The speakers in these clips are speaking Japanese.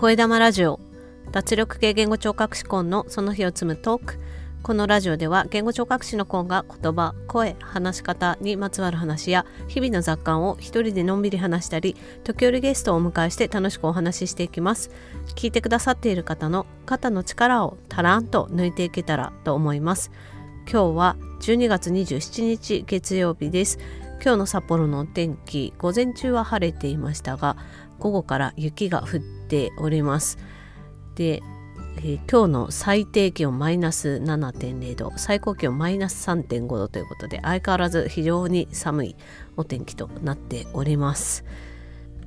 声玉ラジオ。脱力系言語聴覚士コンのその日を積むトーク。このラジオでは言語聴覚士のコンが言葉声話し方にまつわる話や日々の雑感を一人でのんびり話したり時折ゲストをお迎えして楽しくお話ししていきます。聞いてくださっている方の肩の力をたらんと抜いていけたらと思います。今日は12月27日月曜日です。今日の札幌のお天気午前中は晴れていましたが午後から雪が降ってております。で、えー、今日の最低気温マイナス7.0度最高気温マイナス3.5度ということで相変わらず非常に寒いお天気となっております。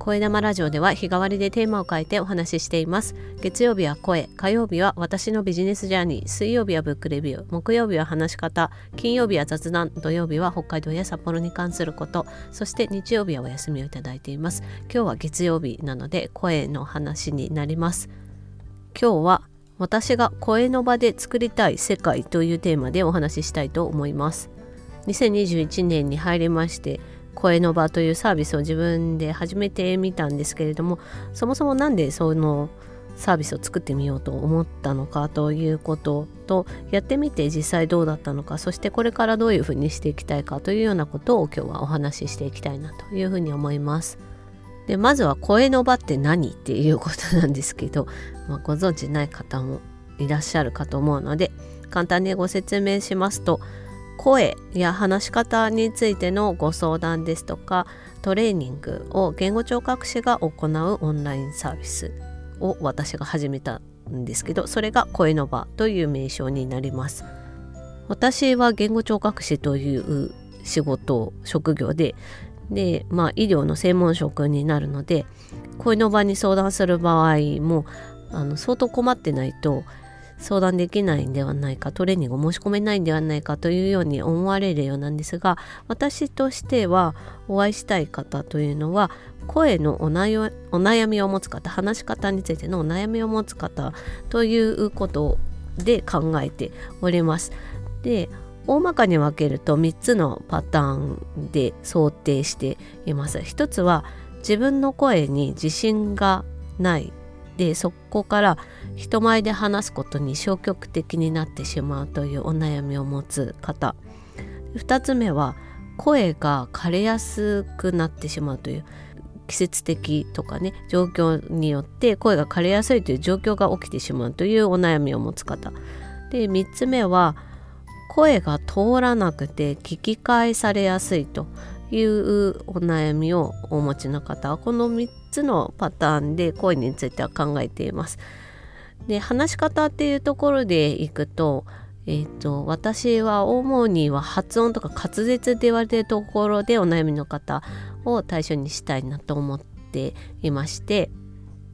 声玉ラジオでは日替わりでテーマを変えてお話ししています。月曜日は声、火曜日は私のビジネスジャーニー、水曜日はブックレビュー、木曜日は話し方、金曜日は雑談、土曜日は北海道や札幌に関すること、そして日曜日はお休みをいただいています。今日は月曜日なので声の話になります。今日は私が声の場で作りたい世界というテーマでお話ししたいと思います。2021年に入りまして声の場というサービスを自分で始めてみたんですけれどもそもそも何でそのサービスを作ってみようと思ったのかということとやってみて実際どうだったのかそしてこれからどういうふうにしていきたいかというようなことを今日はお話ししていきたいなというふうに思います。でまずは声の場って何っていうことなんですけど、まあ、ご存知ない方もいらっしゃるかと思うので簡単にご説明しますと声や話し方についてのご相談ですとかトレーニングを言語聴覚士が行うオンラインサービスを私が始めたんですけどそれが声の場という名称になります。私は言語聴覚士という仕事職業ででまあ医療の専門職になるので声の場に相談する場合もあの相当困ってないと相談できないんではないかトレーニングを申し込めないんではないかというように思われるようなんですが私としてはお会いしたい方というのは声のお悩みを持つ方話し方についてのお悩みを持つ方ということで考えております。で大まかに分けると3つのパターンで想定しています。一つは自分の声に自信がないでそこから人前で話すことに消極的になってしまうというお悩みを持つ方。2つ目は声が枯れやすくなってしまうという季節的とかね状況によって声が枯れやすいという状況が起きてしまうというお悩みを持つ方。で3つ目は声が通らなくて聞き返されやすいというお悩みをお持ちの方。この3つのパターンで声については考えています。で話し方っていうところでいくと,、えーと、私は主には発音とか滑舌って言われてるところでお悩みの方を対象にしたいなと思っていまして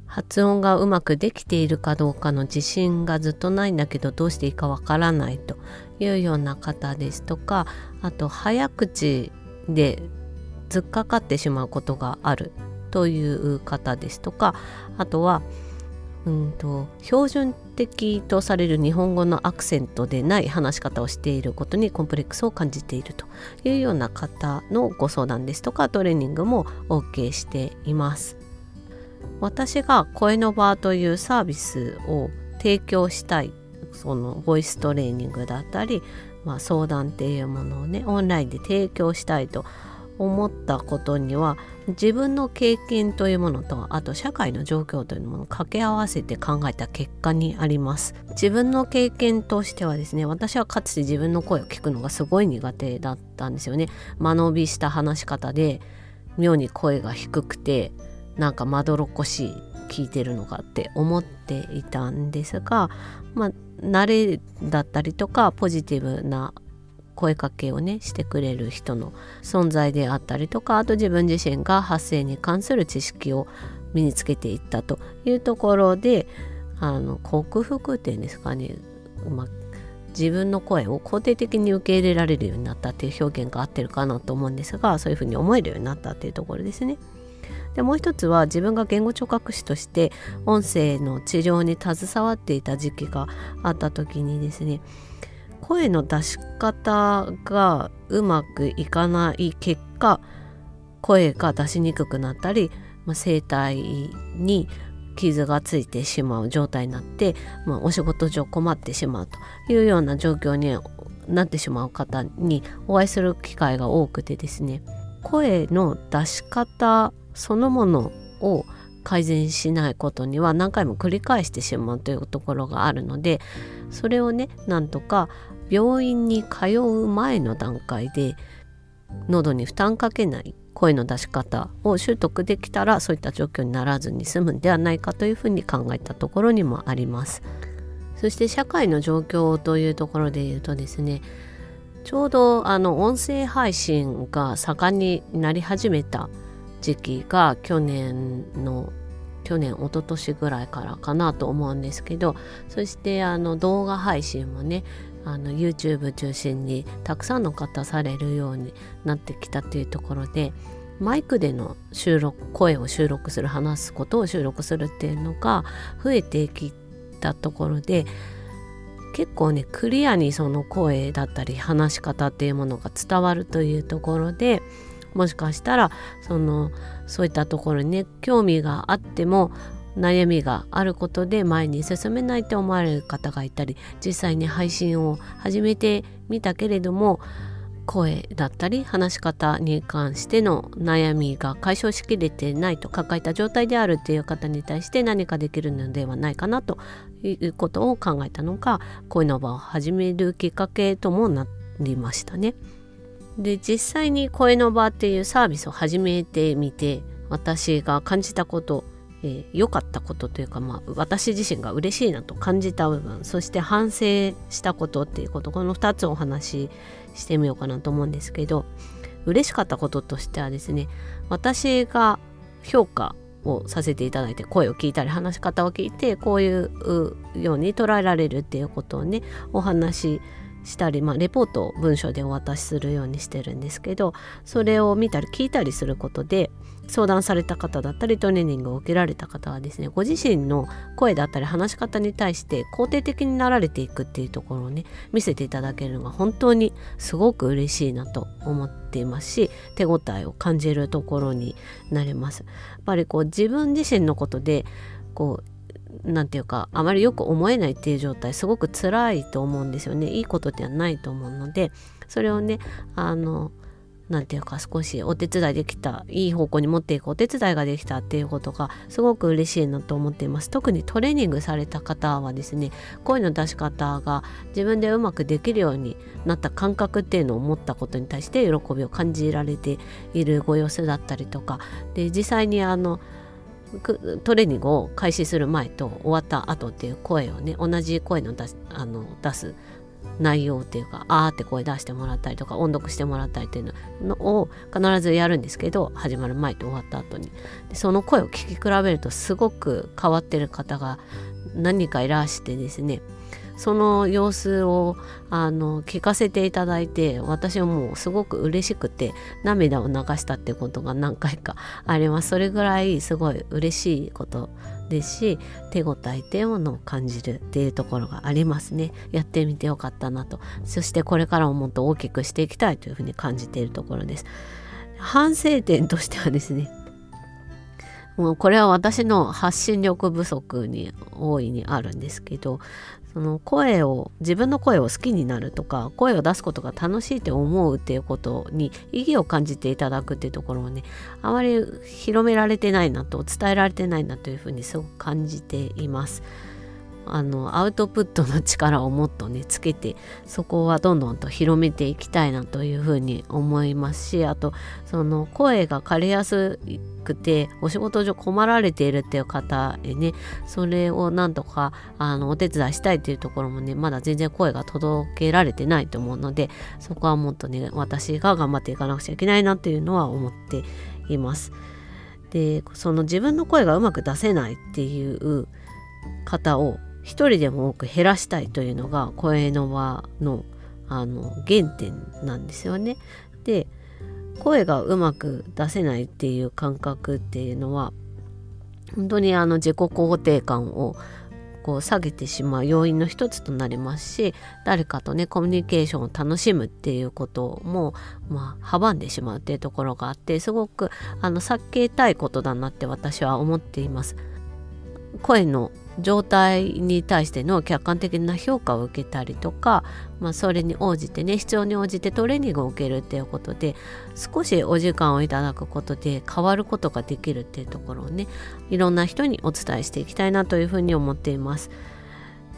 発音がうまくできているかどうかの自信がずっとないんだけどどうしていいかわからないというような方ですとかあと早口で突っかかってしまうことがあるという方ですとかあとはうんと標準的とされる日本語のアクセントでない話し方をしていることにコンプレックスを感じているというような方のご相談ですとかトレーニングも OK しています。私が声の場というサービスを提供したいそのボイストレーニングだったりまあ、相談っていうものをねオンラインで提供したいと思ったことには自分の経験というものとあと社会の状況というものを掛け合わせて考えた結果にあります。自分の経験としてはですね私はかつて自分の声を聞くのがすごい苦手だったんですよね。間延びした話し方で妙に声が低くてなんかまどろっこしい聞いてるのかって思っていたんですがまあ慣れだったりとかポジティブな声かけをねしてくれる人の存在であったりとかあと自分自身が発声に関する知識を身につけていったというところであの克服っていうんですかね、まあ、自分の声を肯定的に受け入れられるようになったっていう表現が合ってるかなと思うんですがそういうふうに思えるようになったっていうところですね。でもう一つは自分が言語聴覚士として音声の治療に携わっていた時期があった時にですね声の出し方がうまくいかない結果声が出しにくくなったり、まあ、声帯に傷がついてしまう状態になって、まあ、お仕事上困ってしまうというような状況になってしまう方にお会いする機会が多くてですね。声の出し方そのものを改善しないことには何回も繰り返してしまうというところがあるのでそれをねなんとか病院に通う前の段階で喉に負担かけない声の出し方を習得できたらそういった状況にならずに済むんではないかというふうに考えたところにもあります。そして社会の状況というところで言うとですねちょうどあの音声配信が盛んになり始めた時期が去年の去年一昨年ぐらいからかなと思うんですけどそしてあの動画配信もねあの YouTube 中心にたくさんの方されるようになってきたというところでマイクでの収録声を収録する話すことを収録するっていうのが増えてきたところで結構ねクリアにその声だったり話し方っていうものが伝わるというところでもしかしたらそのそういったところにね興味があっても悩みがあることで前に進めないと思われる方がいたり実際に配信を始めてみたけれども声だったり話し方に関しての悩みが解消しきれてないと抱えた状態であるっていう方に対して何かできるのではないかなということを考えたのが声の場を始めるきっかけともなりましたね。で実際に声の場っていうサービスを始めてみて私が感じたこと良、えー、かったことというか、まあ、私自身が嬉しいなと感じた部分そして反省したことっていうことこの2つをお話ししてみようかなと思うんですけど嬉しかったこととしてはですね私が評価をさせていただいて声を聞いたり話し方を聞いてこういうように捉えられるっていうことをねお話ししたり、まあ、レポートを文章でお渡しするようにしてるんですけどそれを見たり聞いたりすることで相談された方だったりトレーニングを受けられた方はですねご自身の声だったり話し方に対して肯定的になられていくっていうところをね見せていただけるのが本当にすごく嬉しいなと思っていますし手応えを感じるところになります。やっぱりこう自分自身のことでこう何て言うかあまりよく思えないっていう状態すごく辛いと思うんですよね。いいことではないと思うのでそれをねあの何て言うか少しお手伝いできたいい方向に持っていくお手伝いができたっていうことがすごく嬉しいなと思っています。特にトレーニングされた方はですね声の出し方が自分でうまくできるようになった感覚っていうのを持ったことに対して喜びを感じられているご様子だったりとかで実際にあのトレーニングを開始する前と終わった後っていう声をね同じ声の出すあの出す内容っていうかあーって声出してもらったりとか音読してもらったりっていうのを必ずやるんですけど始まる前と終わった後に。でその声を聞き比べるとすごく変わってる方が何かいらしてですねその様子をあの聞かせていただいて私はもうすごく嬉しくて涙を流したってことが何回かあります。それぐらいすごい嬉しいことですし手応えっていうものを感じるっていうところがありますね。やってみてよかったなと。そしてこれからももっと大きくしていきたいというふうに感じているところです。反省点としてはですねもうこれは私の発信力不足に大いにあるんですけどその声を自分の声を好きになるとか声を出すことが楽しいって思うっていうことに意義を感じていただくっていうところをねあまり広められてないなと伝えられてないなというふうにすごく感じています。あのアウトプットの力をもっとねつけてそこはどんどんと広めていきたいなというふうに思いますしあとその声が枯れやすくてお仕事上困られているっていう方へねそれをなんとかあのお手伝いしたいっていうところもねまだ全然声が届けられてないと思うのでそこはもっとね私が頑張っていかなくちゃいけないなっていうのは思っています。でその自分の声がうまく出せないっていう方を一人でも多く減らしたいというのが声の輪のあの原点なんですよね。で声がうまく出せないっていう感覚っていうのは本当にあの自己肯定感をこう下げてしまう要因の一つとなりますし誰かとねコミュニケーションを楽しむっていうことも、まあ、阻んでしまうっていうところがあってすごくあの避けたいことだなって私は思っています。声の状態に対しての客観的な評価を受けたりとか、まあ、それに応じてね必要に応じてトレーニングを受けるっていうことで少しお時間をいただくことで変わることができるっていうところをねいろんな人にお伝えしていきたいなというふうに思っています。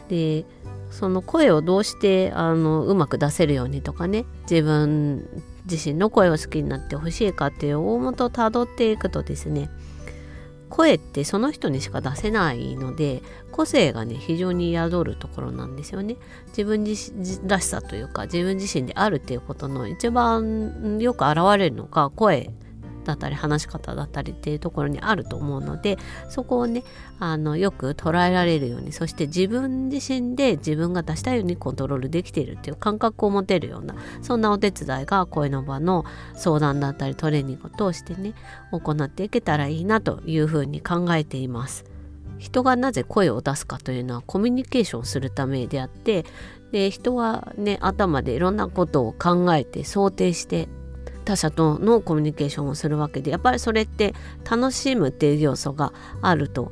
でその声をどうしてあのうまく出せるようにとかね自分自身の声を好きになってほしいかっていう大元をたどっていくとですね声ってその人にしか出せないので個性がね非常に宿るところなんですよね。自分自身らしさというか自分自身であるっていうことの一番よく現れるのが声。だったり話し方だったりっていうところにあると思うのでそこをねあのよく捉えられるようにそして自分自身で自分が出したいようにコントロールできているっていう感覚を持てるようなそんなお手伝いが声の場の相談だったりトレーニングを通してね行っていけたらいいなというふうに考えています。人がなぜ声を出すかというのはコミュニケーションするためであってで人はね頭でいろんなことを考えて想定して他者とのコミュニケーションをするわけでやっぱりそれって楽しむっていう要素があると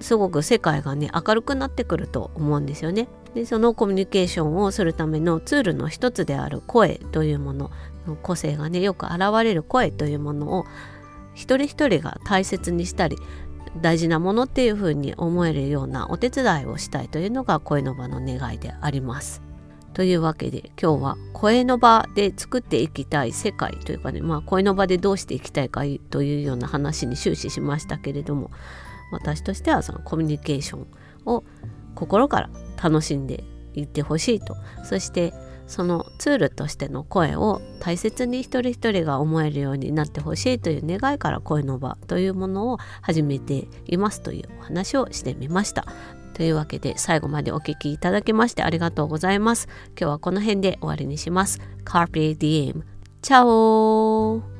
すごく世界がね明るくなってくると思うんですよね。でそのコミュニケーションをするためのツールの一つである声というもの個性がねよく現れる声というものを一人一人が大切にしたり大事なものっていうふうに思えるようなお手伝いをしたいというのが声の場の願いであります。というわけで今日は声の場で作っていきたい世界というかねまあ声の場でどうしていきたいかというような話に終始しましたけれども私としてはそのコミュニケーションを心から楽しんでいってほしいと。そしてそのツールとしての声を大切に一人一人が思えるようになってほしいという願いから声の場というものを始めていますというお話をしてみました。というわけで最後までお聴きいただきましてありがとうございます。今日はこの辺で終わりにします。Carpe Diem。チャオ